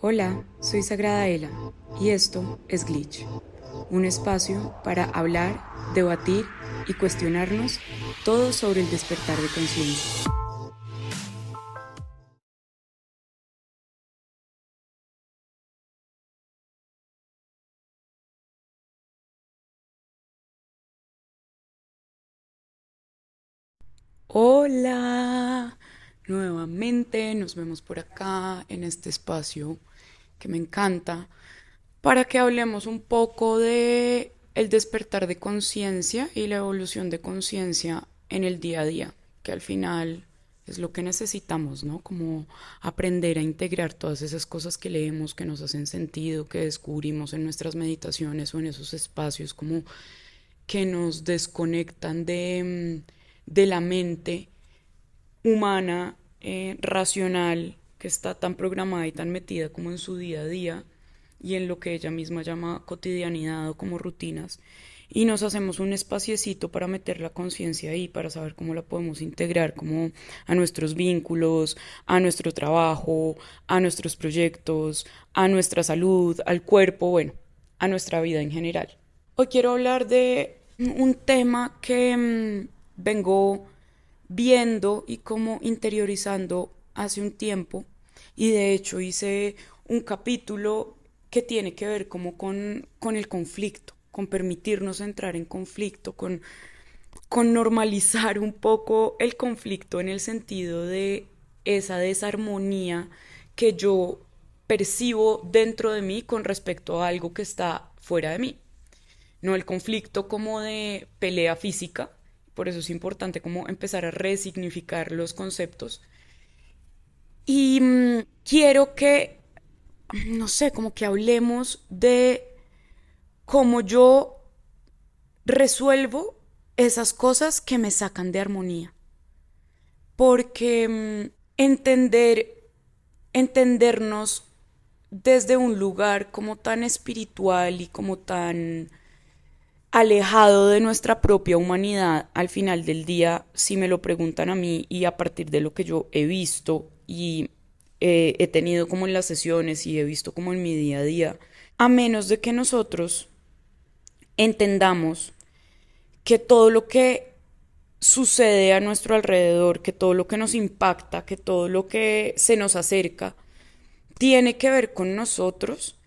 Hola, soy Sagrada Ela y esto es Glitch, un espacio para hablar, debatir y cuestionarnos todo sobre el despertar de conciencia. Hola, nuevamente nos vemos por acá en este espacio que me encanta para que hablemos un poco de el despertar de conciencia y la evolución de conciencia en el día a día, que al final es lo que necesitamos, ¿no? Como aprender a integrar todas esas cosas que leemos, que nos hacen sentido, que descubrimos en nuestras meditaciones o en esos espacios, como que nos desconectan de, de la mente humana, eh, racional, que está tan programada y tan metida como en su día a día y en lo que ella misma llama cotidianidad o como rutinas. Y nos hacemos un espaciecito para meter la conciencia ahí, para saber cómo la podemos integrar como a nuestros vínculos, a nuestro trabajo, a nuestros proyectos, a nuestra salud, al cuerpo, bueno, a nuestra vida en general. Hoy quiero hablar de un tema que mm, vengo viendo y como interiorizando hace un tiempo y de hecho hice un capítulo que tiene que ver como con, con el conflicto, con permitirnos entrar en conflicto, con, con normalizar un poco el conflicto en el sentido de esa desarmonía que yo percibo dentro de mí con respecto a algo que está fuera de mí. No el conflicto como de pelea física, por eso es importante como empezar a resignificar los conceptos. Y mm, quiero que, no sé, como que hablemos de cómo yo resuelvo esas cosas que me sacan de armonía. Porque mm, entender, entendernos desde un lugar como tan espiritual y como tan alejado de nuestra propia humanidad al final del día, si me lo preguntan a mí y a partir de lo que yo he visto y eh, he tenido como en las sesiones y he visto como en mi día a día, a menos de que nosotros entendamos que todo lo que sucede a nuestro alrededor, que todo lo que nos impacta, que todo lo que se nos acerca, tiene que ver con nosotros,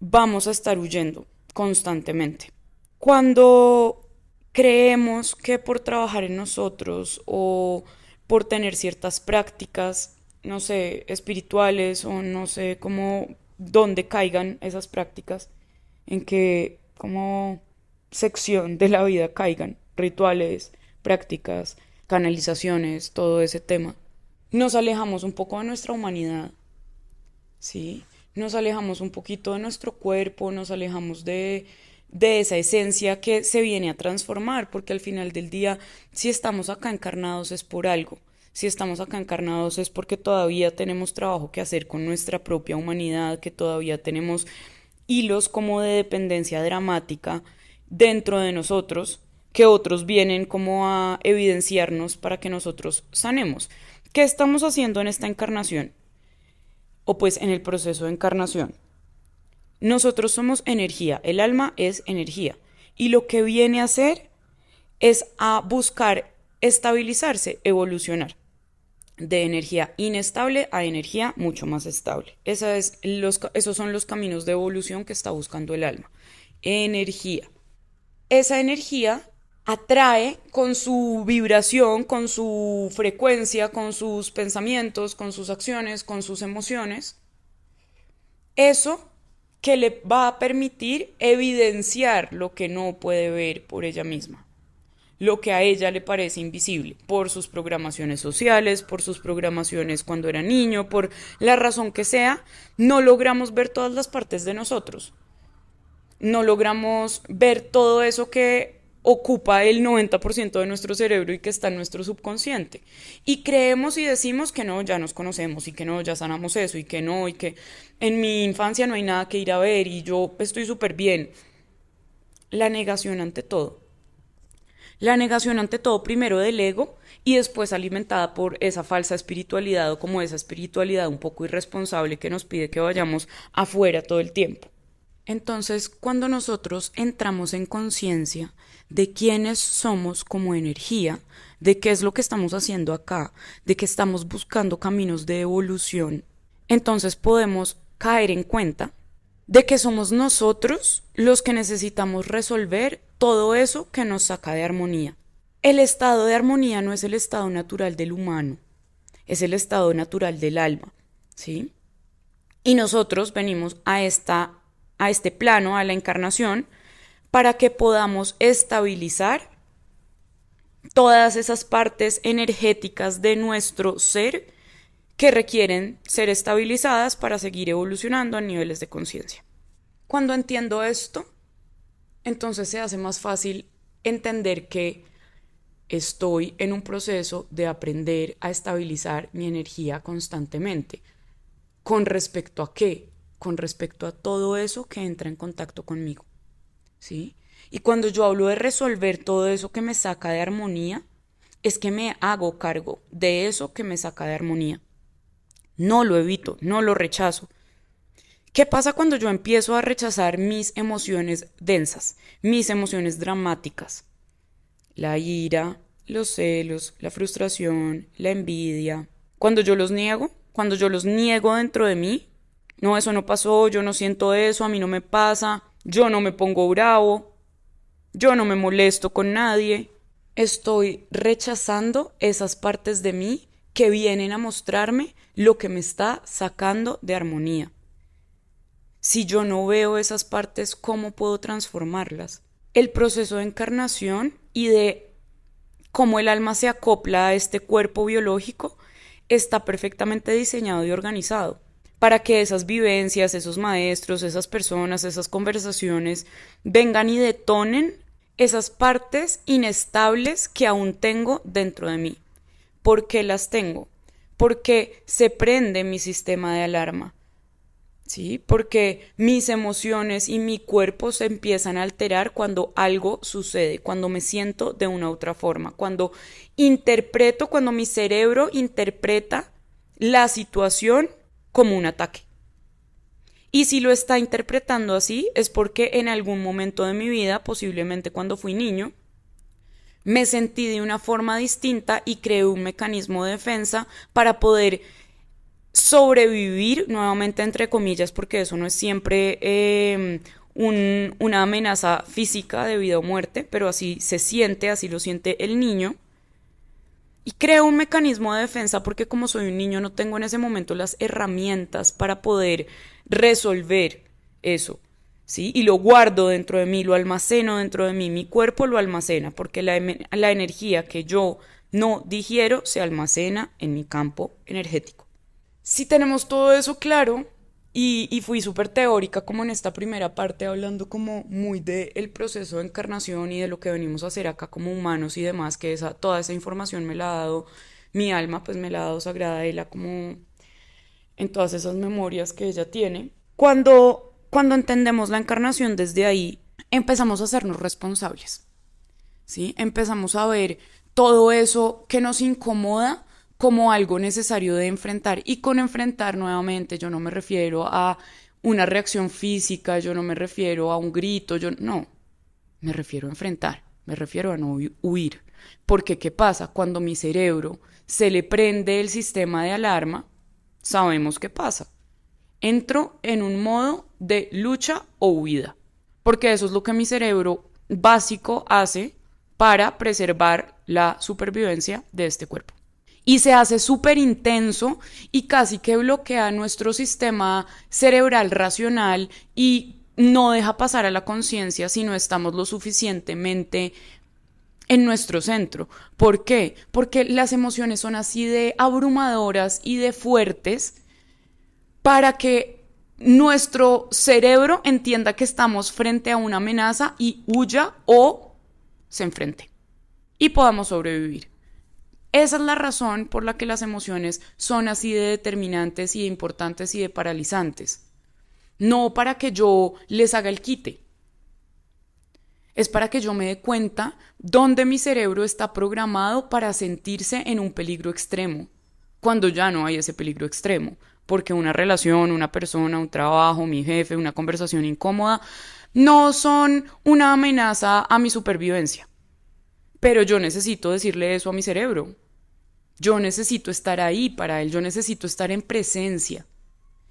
vamos a estar huyendo constantemente. Cuando creemos que por trabajar en nosotros o por tener ciertas prácticas, no sé, espirituales o no sé cómo, dónde caigan esas prácticas, en qué como sección de la vida caigan, rituales, prácticas, canalizaciones, todo ese tema. Nos alejamos un poco de nuestra humanidad, ¿sí? Nos alejamos un poquito de nuestro cuerpo, nos alejamos de de esa esencia que se viene a transformar, porque al final del día, si estamos acá encarnados es por algo. Si estamos acá encarnados es porque todavía tenemos trabajo que hacer con nuestra propia humanidad, que todavía tenemos hilos como de dependencia dramática dentro de nosotros, que otros vienen como a evidenciarnos para que nosotros sanemos. ¿Qué estamos haciendo en esta encarnación? O pues en el proceso de encarnación nosotros somos energía, el alma es energía. Y lo que viene a hacer es a buscar estabilizarse, evolucionar de energía inestable a energía mucho más estable. Esa es esos son los caminos de evolución que está buscando el alma. Energía. Esa energía atrae con su vibración, con su frecuencia, con sus pensamientos, con sus acciones, con sus emociones. Eso que le va a permitir evidenciar lo que no puede ver por ella misma, lo que a ella le parece invisible, por sus programaciones sociales, por sus programaciones cuando era niño, por la razón que sea, no logramos ver todas las partes de nosotros. No logramos ver todo eso que ocupa el 90% de nuestro cerebro y que está en nuestro subconsciente. Y creemos y decimos que no, ya nos conocemos y que no, ya sanamos eso y que no, y que en mi infancia no hay nada que ir a ver y yo estoy súper bien. La negación ante todo. La negación ante todo primero del ego y después alimentada por esa falsa espiritualidad o como esa espiritualidad un poco irresponsable que nos pide que vayamos afuera todo el tiempo. Entonces, cuando nosotros entramos en conciencia de quiénes somos como energía, de qué es lo que estamos haciendo acá, de que estamos buscando caminos de evolución, entonces podemos caer en cuenta de que somos nosotros los que necesitamos resolver todo eso que nos saca de armonía. El estado de armonía no es el estado natural del humano, es el estado natural del alma, ¿sí? Y nosotros venimos a esta a este plano, a la encarnación, para que podamos estabilizar todas esas partes energéticas de nuestro ser que requieren ser estabilizadas para seguir evolucionando a niveles de conciencia. Cuando entiendo esto, entonces se hace más fácil entender que estoy en un proceso de aprender a estabilizar mi energía constantemente. ¿Con respecto a qué? Con respecto a todo eso que entra en contacto conmigo. ¿Sí? Y cuando yo hablo de resolver todo eso que me saca de armonía, es que me hago cargo de eso que me saca de armonía. No lo evito, no lo rechazo. ¿Qué pasa cuando yo empiezo a rechazar mis emociones densas, mis emociones dramáticas? La ira, los celos, la frustración, la envidia. Cuando yo los niego, cuando yo los niego dentro de mí, no, eso no pasó, yo no siento eso, a mí no me pasa, yo no me pongo bravo, yo no me molesto con nadie. Estoy rechazando esas partes de mí que vienen a mostrarme lo que me está sacando de armonía. Si yo no veo esas partes, ¿cómo puedo transformarlas? El proceso de encarnación y de cómo el alma se acopla a este cuerpo biológico está perfectamente diseñado y organizado para que esas vivencias, esos maestros, esas personas, esas conversaciones vengan y detonen esas partes inestables que aún tengo dentro de mí. ¿Por qué las tengo? Porque se prende mi sistema de alarma. ¿Sí? Porque mis emociones y mi cuerpo se empiezan a alterar cuando algo sucede, cuando me siento de una u otra forma, cuando interpreto, cuando mi cerebro interpreta la situación como un ataque. Y si lo está interpretando así es porque en algún momento de mi vida, posiblemente cuando fui niño, me sentí de una forma distinta y creé un mecanismo de defensa para poder sobrevivir, nuevamente entre comillas, porque eso no es siempre em, una amenaza física de vida o muerte, pero así se siente, así lo siente el niño. Y creo un mecanismo de defensa porque como soy un niño no tengo en ese momento las herramientas para poder resolver eso, ¿sí? Y lo guardo dentro de mí, lo almaceno dentro de mí, mi cuerpo lo almacena, porque la, la energía que yo no digiero se almacena en mi campo energético. Si tenemos todo eso claro, y, y, fui súper teórica como en esta primera parte, hablando como muy del proceso de encarnación y de lo que venimos a hacer acá como humanos y demás, que esa, toda esa información me la ha dado mi alma, pues me la ha dado Sagrada Ela como en todas esas memorias que ella tiene. Cuando, cuando entendemos la encarnación desde ahí, empezamos a hacernos responsables. ¿sí? Empezamos a ver todo eso que nos incomoda como algo necesario de enfrentar. Y con enfrentar nuevamente, yo no me refiero a una reacción física, yo no me refiero a un grito, yo no, me refiero a enfrentar, me refiero a no huir. Porque ¿qué pasa? Cuando mi cerebro se le prende el sistema de alarma, sabemos qué pasa. Entro en un modo de lucha o huida, porque eso es lo que mi cerebro básico hace para preservar la supervivencia de este cuerpo. Y se hace súper intenso y casi que bloquea nuestro sistema cerebral racional y no deja pasar a la conciencia si no estamos lo suficientemente en nuestro centro. ¿Por qué? Porque las emociones son así de abrumadoras y de fuertes para que nuestro cerebro entienda que estamos frente a una amenaza y huya o se enfrente y podamos sobrevivir. Esa es la razón por la que las emociones son así de determinantes y de importantes y de paralizantes. No para que yo les haga el quite, Es para que yo me dé cuenta dónde mi cerebro está programado para sentirse en un peligro extremo, cuando ya no hay ese peligro extremo, porque una relación, una persona, un trabajo, mi jefe, una conversación incómoda, no son una amenaza a mi supervivencia. Pero yo necesito decirle eso a mi cerebro. Yo necesito estar ahí para él, yo necesito estar en presencia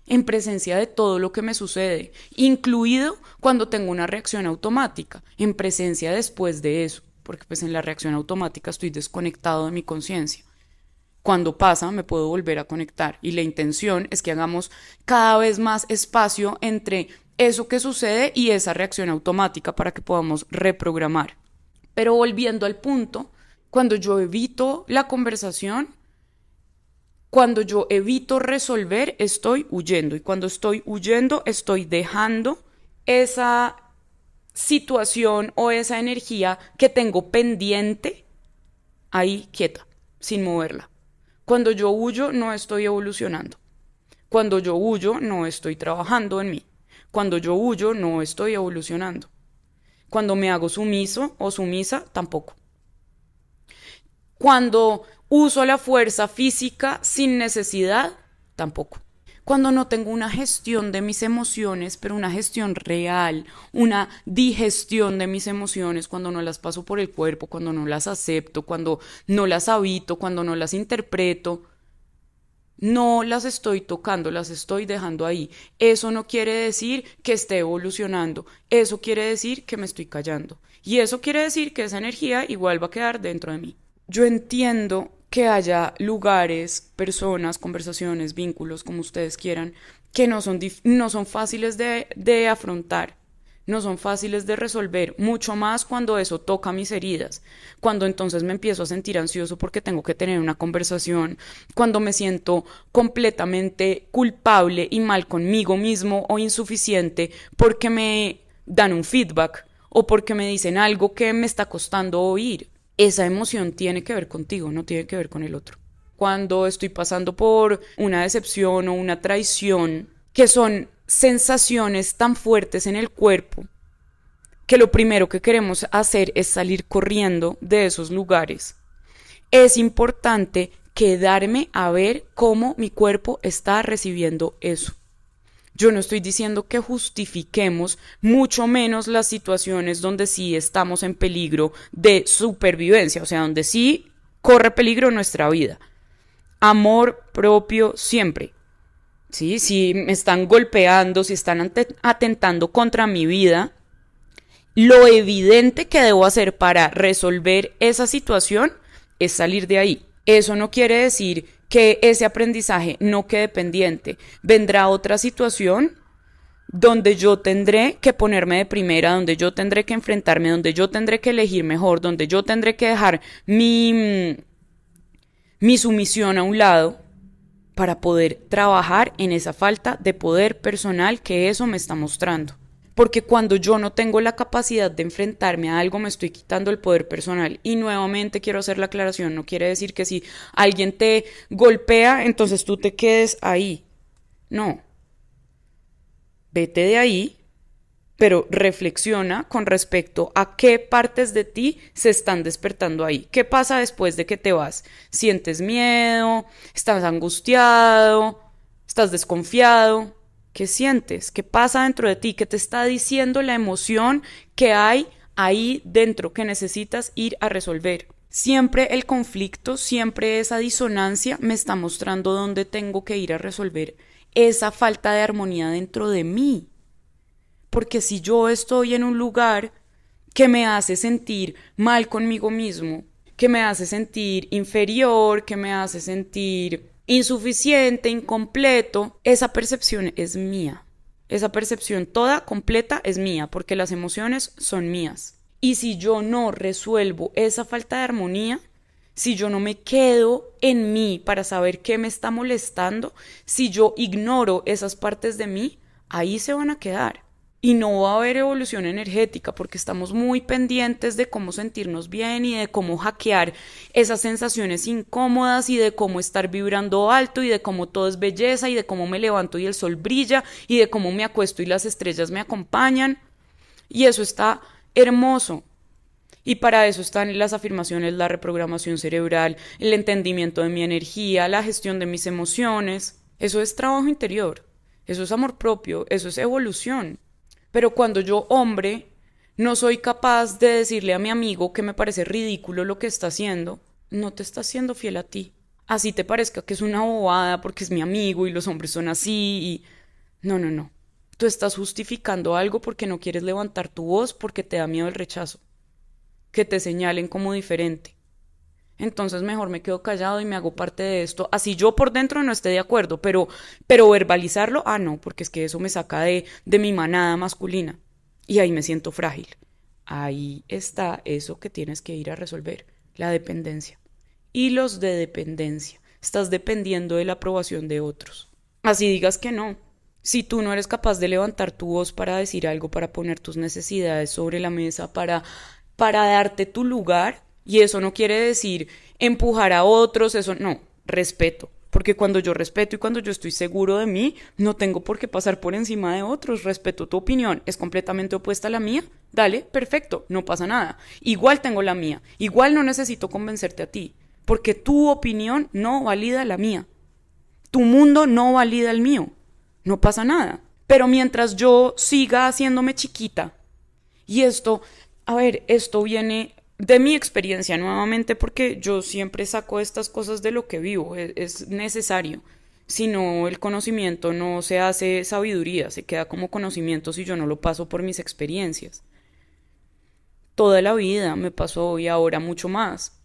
en presencia de todo lo que me sucede, incluido cuando tengo una reacción automática, en presencia después de eso, porque pues en la reacción automática estoy desconectado de mi conciencia. Cuando pasa me puedo volver a conectar y la intención es que hagamos cada vez más espacio entre eso que sucede y esa reacción automática para que podamos reprogramar. Pero volviendo al punto, cuando yo evito la conversación, cuando yo evito resolver, estoy huyendo. Y cuando estoy huyendo, estoy dejando esa situación o esa energía que tengo pendiente ahí quieta, sin moverla. Cuando yo huyo, no estoy evolucionando. Cuando yo huyo, no estoy trabajando en mí. Cuando yo huyo, no estoy evolucionando. Cuando me hago sumiso o sumisa, tampoco. Cuando uso la fuerza física sin necesidad, tampoco. Cuando no tengo una gestión de mis emociones, pero una gestión real, una digestión de mis emociones, cuando no las paso por el cuerpo, cuando no las acepto, cuando no las habito, cuando no las interpreto, no las estoy tocando, las estoy dejando ahí. Eso no quiere decir que esté evolucionando, eso quiere decir que me estoy callando. Y eso quiere decir que esa energía igual va a quedar dentro de mí yo entiendo que haya lugares, personas, conversaciones, vínculos, como ustedes quieran, que no son, no son fáciles de, de afrontar, no son fáciles de resolver, mucho más cuando eso toca mis heridas, cuando entonces me empiezo a sentir ansioso porque tengo que tener una conversación, cuando me siento completamente culpable y mal conmigo mismo o insuficiente porque me dan un feedback o porque me dicen algo que me está costando oír esa emoción tiene que ver contigo, no tiene que ver con el otro. Cuando estoy pasando por una decepción o una traición, que son sensaciones tan fuertes en el cuerpo, que lo primero que queremos hacer es salir corriendo de esos lugares. Es importante quedarme a ver cómo mi cuerpo está recibiendo eso. Yo no estoy diciendo que justifiquemos mucho menos las situaciones donde sí estamos en peligro de supervivencia, o sea, donde sí corre peligro nuestra vida. Amor propio siempre. ¿Sí? Si me están golpeando, si están atentando contra mi vida, lo evidente que debo hacer para resolver esa situación es salir de ahí. Eso no quiere decir que ese aprendizaje no quede pendiente. Vendrá otra situación donde yo tendré que ponerme de primera, donde yo tendré que enfrentarme, donde yo tendré que elegir mejor, donde yo tendré que dejar mi, mi sumisión a un lado para poder trabajar en esa falta de poder personal que eso me está mostrando porque cuando yo no tengo la capacidad de enfrentarme a algo me estoy quitando el poder personal. Y nuevamente quiero hacer la aclaración, no quiere decir que si alguien te golpea, entonces tú te quedes ahí. No. Vete de ahí, pero reflexiona con respecto a qué partes de ti se están despertando ahí. ¿Qué pasa después de que te vas? ¿Sientes miedo? ¿Estás angustiado? ¿Estás desconfiado? ¿Qué sientes? ¿Qué pasa dentro de ti? ¿Qué te está diciendo la emoción que hay ahí dentro que necesitas ir a resolver? Siempre el conflicto, siempre esa disonancia me está mostrando dónde tengo que ir a resolver esa falta de armonía dentro de mí. Porque si yo estoy en un lugar que me hace sentir mal conmigo mismo, que me hace sentir inferior, que me hace sentir insuficiente, incompleto, esa percepción es mía. Esa percepción toda, completa, es mía, porque las emociones son mías. Y si yo no resuelvo esa falta de armonía, si yo no me quedo en mí para saber qué me está molestando, si yo ignoro esas partes de mí, ahí se van a quedar y no va a haber evolución energética porque estamos muy pendientes de cómo sentirnos bien y de cómo hackear esas sensaciones incómodas y de cómo estar vibrando alto y de cómo todo es belleza y de cómo me levanto y el sol brilla y de cómo me acuesto y las estrellas me acompañan. Y eso está hermoso. Y para eso están las afirmaciones, la reprogramación cerebral, el entendimiento de mi energía, la gestión de mis emociones. Eso es trabajo interior, eso es amor propio, eso es evolución. Pero cuando yo, hombre, no soy capaz de decirle a mi amigo que me parece ridículo lo que está haciendo, no te está siendo fiel a ti. Así te parezca que es una bobada porque es mi amigo y los hombres son así y... No, no, no. Tú estás justificando algo porque no quieres levantar tu voz porque te da miedo el rechazo. Que te señalen como diferente. Entonces mejor me quedo callado y me hago parte de esto. Así yo por dentro no esté de acuerdo, pero, pero verbalizarlo, ah, no, porque es que eso me saca de, de mi manada masculina. Y ahí me siento frágil. Ahí está eso que tienes que ir a resolver, la dependencia. Y los de dependencia. Estás dependiendo de la aprobación de otros. Así digas que no, si tú no eres capaz de levantar tu voz para decir algo, para poner tus necesidades sobre la mesa, para, para darte tu lugar, y eso no quiere decir empujar a otros, eso no, respeto. Porque cuando yo respeto y cuando yo estoy seguro de mí, no tengo por qué pasar por encima de otros. Respeto tu opinión. ¿Es completamente opuesta a la mía? Dale, perfecto, no pasa nada. Igual tengo la mía. Igual no necesito convencerte a ti. Porque tu opinión no valida la mía. Tu mundo no valida el mío no pasa nada. Pero mientras yo siga haciéndome chiquita, y esto, a ver, esto viene de mi experiencia nuevamente porque yo siempre saco estas cosas de lo que vivo, es, es necesario. Si no, el conocimiento no se hace sabiduría, se queda como conocimiento si yo no lo paso por mis experiencias. Toda la vida me pasó y ahora mucho más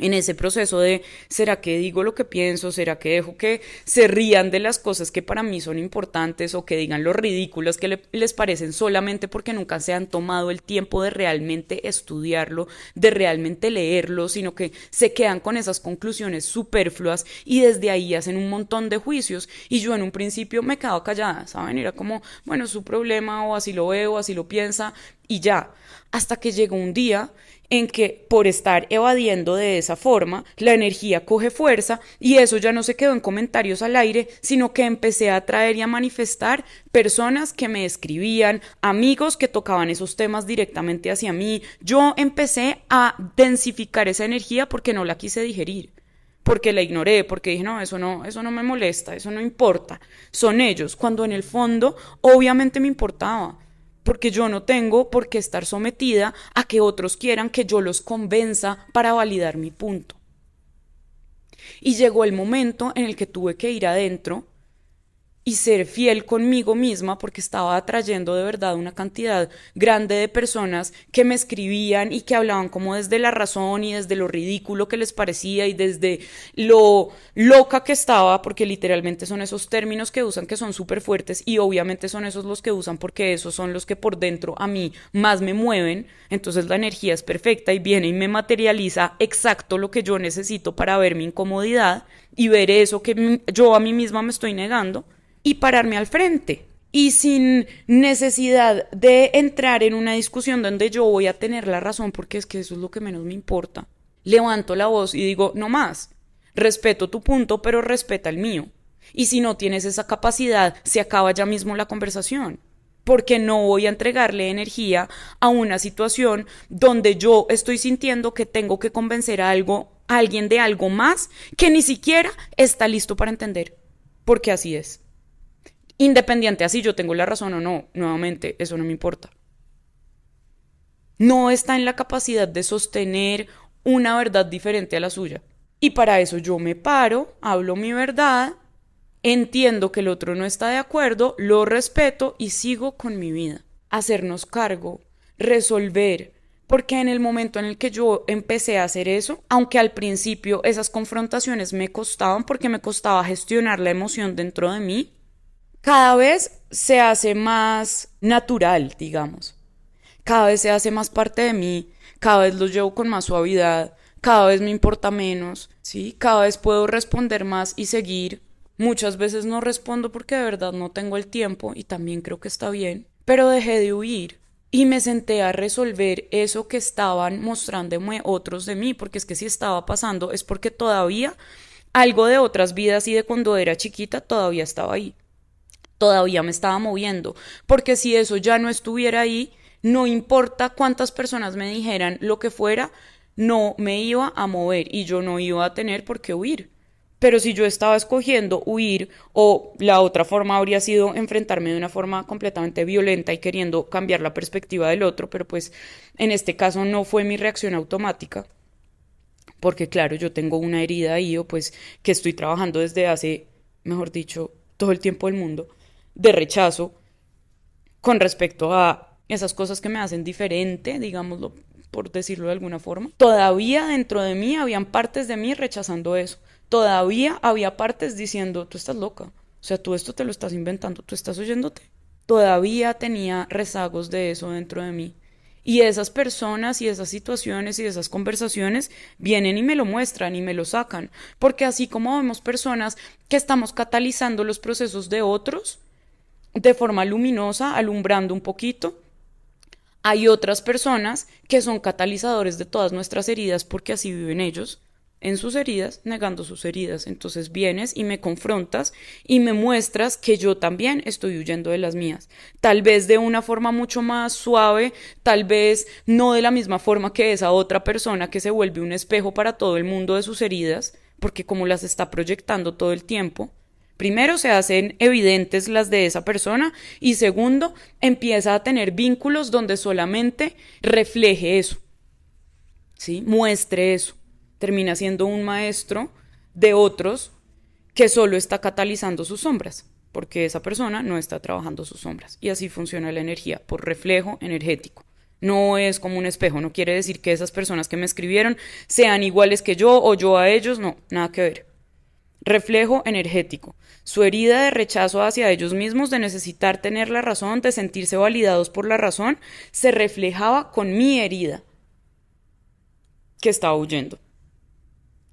en ese proceso de ¿será que digo lo que pienso? ¿Será que dejo que se rían de las cosas que para mí son importantes o que digan lo ridículas que les parecen solamente porque nunca se han tomado el tiempo de realmente estudiarlo, de realmente leerlo, sino que se quedan con esas conclusiones superfluas y desde ahí hacen un montón de juicios y yo en un principio me quedaba callada, ¿saben? Era como, bueno, su problema o así lo veo, así lo piensa y ya, hasta que llegó un día en que por estar evadiendo de esa forma, la energía coge fuerza y eso ya no se quedó en comentarios al aire, sino que empecé a traer y a manifestar personas que me escribían, amigos que tocaban esos temas directamente hacia mí. Yo empecé a densificar esa energía porque no la quise digerir porque la ignoré, porque dije, no, eso no, eso no me molesta, eso no importa. Son ellos, cuando en el fondo obviamente me importaba porque yo no tengo por qué estar sometida a que otros quieran que yo los convenza para validar mi punto. Y llegó el momento en el que tuve que ir adentro y ser fiel conmigo misma porque estaba atrayendo de verdad una cantidad grande de personas que me escribían y que hablaban como desde la razón y desde lo ridículo que les parecía y desde lo loca que estaba, porque literalmente son esos términos que usan que son súper fuertes y obviamente son esos los que usan porque esos son los que por dentro a mí más me mueven, entonces la energía es perfecta y viene y me materializa exacto lo que yo necesito para ver mi incomodidad y ver eso que yo a mí misma me estoy negando y pararme al frente. Y sin necesidad de entrar en una discusión donde yo voy a tener la razón, porque es que eso es lo que menos me importa. Levanto la voz y digo, no más. Respeto tu punto, pero respeta el mío. Y si no tienes esa capacidad, se acaba ya mismo la conversación. Porque no voy a entregarle energía a una situación donde yo estoy sintiendo que tengo que convencer a algo, a alguien de algo más que ni siquiera está listo para entender. Porque así es. Independiente así yo tengo la razón o no, nuevamente, eso no me importa. No está en la capacidad de sostener una verdad diferente a la suya. Y para eso yo me paro, hablo mi verdad, entiendo que el otro no está de acuerdo, lo respeto y sigo con mi vida. Hacernos cargo, resolver, porque en el momento en el que yo empecé a hacer eso, aunque al principio esas confrontaciones me costaban porque me costaba gestionar la emoción dentro de mí, cada vez se hace más natural, digamos. Cada vez se hace más parte de mí, cada vez lo llevo con más suavidad, cada vez me importa menos, ¿sí? Cada vez puedo responder más y seguir. Muchas veces no respondo porque de verdad no tengo el tiempo y también creo que está bien, pero dejé de huir y me senté a resolver eso que estaban mostrándome otros de mí, porque es que si estaba pasando es porque todavía algo de otras vidas y de cuando era chiquita todavía estaba ahí todavía me estaba moviendo, porque si eso ya no estuviera ahí, no importa cuántas personas me dijeran lo que fuera, no me iba a mover y yo no iba a tener por qué huir. Pero si yo estaba escogiendo huir o la otra forma habría sido enfrentarme de una forma completamente violenta y queriendo cambiar la perspectiva del otro, pero pues en este caso no fue mi reacción automática, porque claro, yo tengo una herida ahí o pues que estoy trabajando desde hace, mejor dicho, todo el tiempo del mundo, de rechazo con respecto a esas cosas que me hacen diferente, digámoslo por decirlo de alguna forma. Todavía dentro de mí habían partes de mí rechazando eso todavía había partes diciendo, tú estás loca, o sea, tú esto te lo estás inventando, tú estás oyéndote. Todavía tenía rezagos de eso dentro de mí. Y esas personas y esas situaciones y esas conversaciones vienen y me lo muestran y me lo sacan. Porque así como vemos personas que estamos catalizando los procesos de otros de forma luminosa, alumbrando un poquito, hay otras personas que son catalizadores de todas nuestras heridas porque así viven ellos en sus heridas, negando sus heridas. Entonces vienes y me confrontas y me muestras que yo también estoy huyendo de las mías. Tal vez de una forma mucho más suave, tal vez no de la misma forma que esa otra persona que se vuelve un espejo para todo el mundo de sus heridas, porque como las está proyectando todo el tiempo, Primero, se hacen evidentes las de esa persona y segundo, empieza a tener vínculos donde solamente refleje eso, ¿sí? Muestre eso termina siendo un maestro de otros que solo está catalizando sus sombras, porque esa persona no está trabajando sus sombras. Y así funciona la energía, por reflejo energético. No es como un espejo, no quiere decir que esas personas que me escribieron sean iguales que yo o yo a ellos, no, nada que ver. Reflejo energético. Su herida de rechazo hacia ellos mismos, de necesitar tener la razón, de sentirse validados por la razón, se reflejaba con mi herida que estaba huyendo.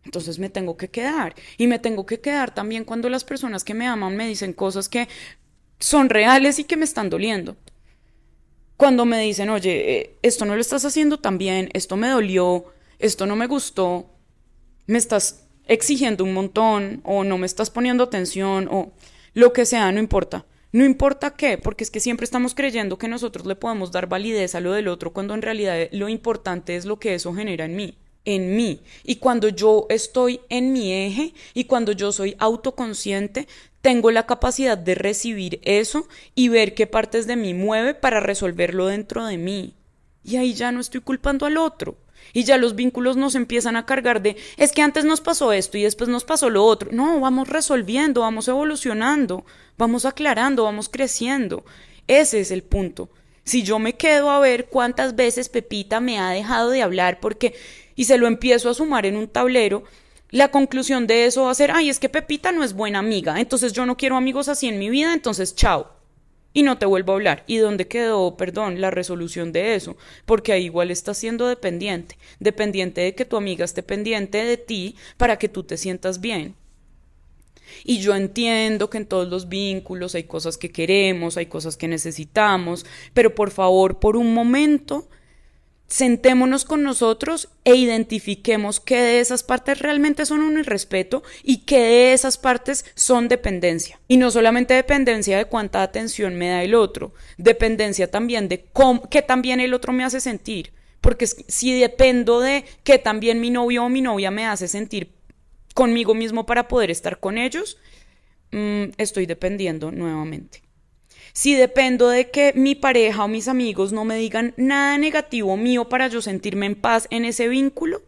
Entonces me tengo que quedar. Y me tengo que quedar también cuando las personas que me aman me dicen cosas que son reales y que me están doliendo. Cuando me dicen, oye, eh, esto no lo estás haciendo tan bien, esto me dolió, esto no me gustó, me estás exigiendo un montón o no me estás poniendo atención o lo que sea, no importa. No importa qué, porque es que siempre estamos creyendo que nosotros le podemos dar validez a lo del otro cuando en realidad lo importante es lo que eso genera en mí en mí. Y cuando yo estoy en mi eje y cuando yo soy autoconsciente, tengo la capacidad de recibir eso y ver qué partes de mí mueve para resolverlo dentro de mí. Y ahí ya no estoy culpando al otro. Y ya los vínculos nos empiezan a cargar de, es que antes nos pasó esto y después nos pasó lo otro. No, vamos resolviendo, vamos evolucionando, vamos aclarando, vamos creciendo. Ese es el punto. Si yo me quedo a ver cuántas veces Pepita me ha dejado de hablar porque y se lo empiezo a sumar en un tablero, la conclusión de eso va a ser, ay, es que Pepita no es buena amiga, entonces yo no quiero amigos así en mi vida, entonces chao. Y no te vuelvo a hablar. ¿Y dónde quedó, perdón, la resolución de eso? Porque ahí igual estás siendo dependiente, dependiente de que tu amiga esté pendiente de ti para que tú te sientas bien. Y yo entiendo que en todos los vínculos hay cosas que queremos, hay cosas que necesitamos, pero por favor, por un momento, sentémonos con nosotros e identifiquemos qué de esas partes realmente son un irrespeto y qué de esas partes son dependencia. Y no solamente dependencia de cuánta atención me da el otro, dependencia también de cómo, qué también el otro me hace sentir. Porque si dependo de qué también mi novio o mi novia me hace sentir conmigo mismo para poder estar con ellos, mm, estoy dependiendo nuevamente. Si dependo de que mi pareja o mis amigos no me digan nada negativo mío para yo sentirme en paz en ese vínculo,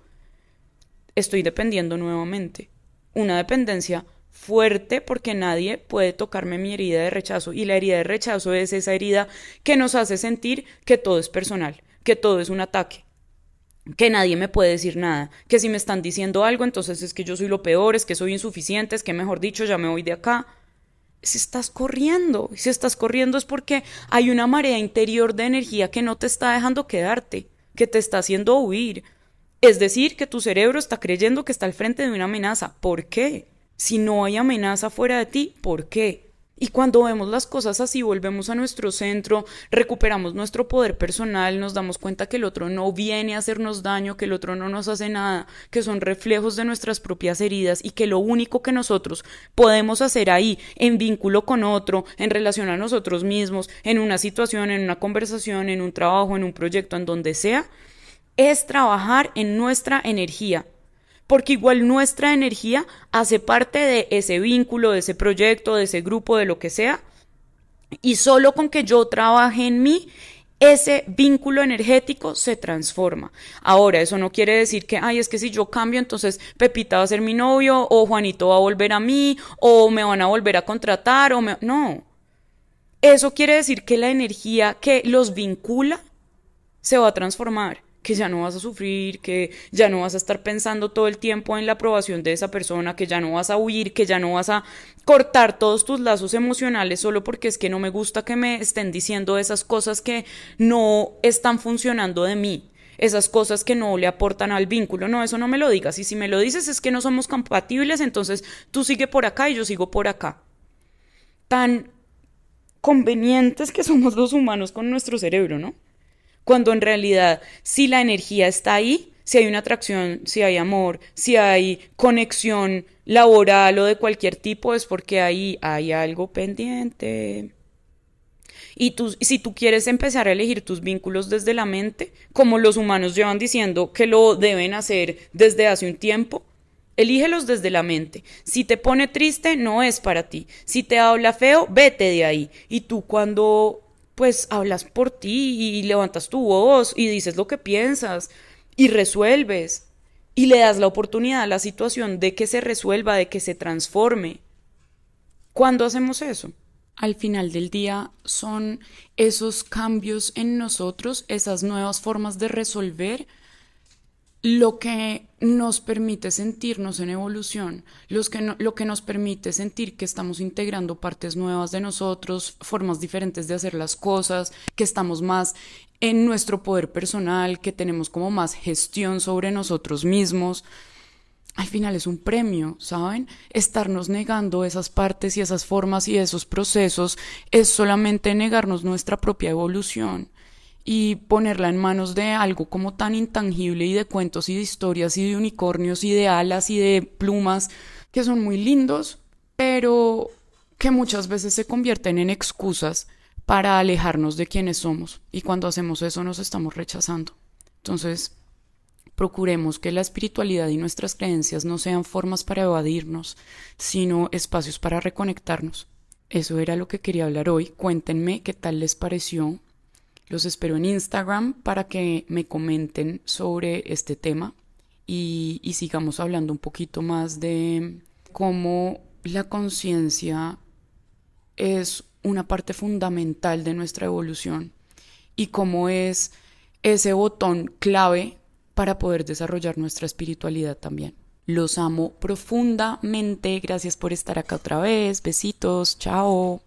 estoy dependiendo nuevamente. Una dependencia fuerte porque nadie puede tocarme mi herida de rechazo y la herida de rechazo es esa herida que nos hace sentir que todo es personal, que todo es un ataque, que nadie me puede decir nada, que si me están diciendo algo entonces es que yo soy lo peor, es que soy insuficiente, es que mejor dicho ya me voy de acá si estás corriendo, si estás corriendo es porque hay una marea interior de energía que no te está dejando quedarte, que te está haciendo huir. Es decir, que tu cerebro está creyendo que está al frente de una amenaza. ¿Por qué? Si no hay amenaza fuera de ti, ¿por qué? Y cuando vemos las cosas así, volvemos a nuestro centro, recuperamos nuestro poder personal, nos damos cuenta que el otro no viene a hacernos daño, que el otro no nos hace nada, que son reflejos de nuestras propias heridas y que lo único que nosotros podemos hacer ahí, en vínculo con otro, en relación a nosotros mismos, en una situación, en una conversación, en un trabajo, en un proyecto, en donde sea, es trabajar en nuestra energía, porque igual nuestra energía hace parte de ese vínculo, de ese proyecto, de ese grupo, de lo que sea, y solo con que yo trabaje en mí, ese vínculo energético se transforma. Ahora, eso no quiere decir que, ay, es que si yo cambio, entonces Pepita va a ser mi novio, o Juanito va a volver a mí, o me van a volver a contratar, o me... No. Eso quiere decir que la energía que los vincula se va a transformar que ya no vas a sufrir, que ya no vas a estar pensando todo el tiempo en la aprobación de esa persona, que ya no vas a huir, que ya no vas a cortar todos tus lazos emocionales solo porque es que no me gusta que me estén diciendo esas cosas que no están funcionando de mí esas cosas que no le aportan al vínculo. No, eso no me lo digas. Y si me lo dices es que no somos compatibles, entonces tú sigue por acá y yo sigo por acá. Tan convenientes que somos los humanos con nuestro cerebro, ¿no? Cuando en realidad si la energía está ahí, si hay una atracción, si hay amor, si hay conexión laboral o de cualquier tipo, es porque ahí hay algo pendiente. Y tú, si tú quieres empezar a elegir tus vínculos desde la mente, como los humanos llevan diciendo que lo deben hacer desde hace un tiempo, elígelos desde la mente. Si te pone triste, no es para ti. Si te habla feo, vete de ahí. Y tú cuando pues hablas por ti y levantas tu voz y dices lo que piensas y resuelves y le das la oportunidad a la situación de que se resuelva, de que se transforme. ¿Cuándo hacemos eso? Al final del día son esos cambios en nosotros, esas nuevas formas de resolver lo que nos permite sentirnos en evolución, que lo que nos permite sentir que estamos integrando partes nuevas de nosotros, formas diferentes de hacer las cosas, que estamos más en nuestro poder personal, que tenemos como más gestión sobre nosotros mismos. Al final es un premio, ¿saben? Estarnos negando esas partes y esas formas y esos procesos es solamente negarnos nuestra propia evolución y ponerla en manos de algo como tan intangible y de cuentos y de historias y de unicornios y de alas y de plumas que son muy lindos, pero que muchas veces se convierten en excusas para alejarnos de quienes somos y cuando hacemos eso nos estamos rechazando. Entonces, procuremos que la espiritualidad y nuestras creencias no sean formas para evadirnos, sino espacios para reconectarnos. Eso era lo que quería hablar hoy. Cuéntenme qué tal les pareció los espero en Instagram para que me comenten sobre este tema y, sigamos hablando un poquito más de cómo la conciencia es una parte fundamental de nuestra evolución y cómo es ese botón clave para poder desarrollar nuestra espiritualidad también. Los amo profundamente. Gracias por estar acá otra vez. Besitos. Chao.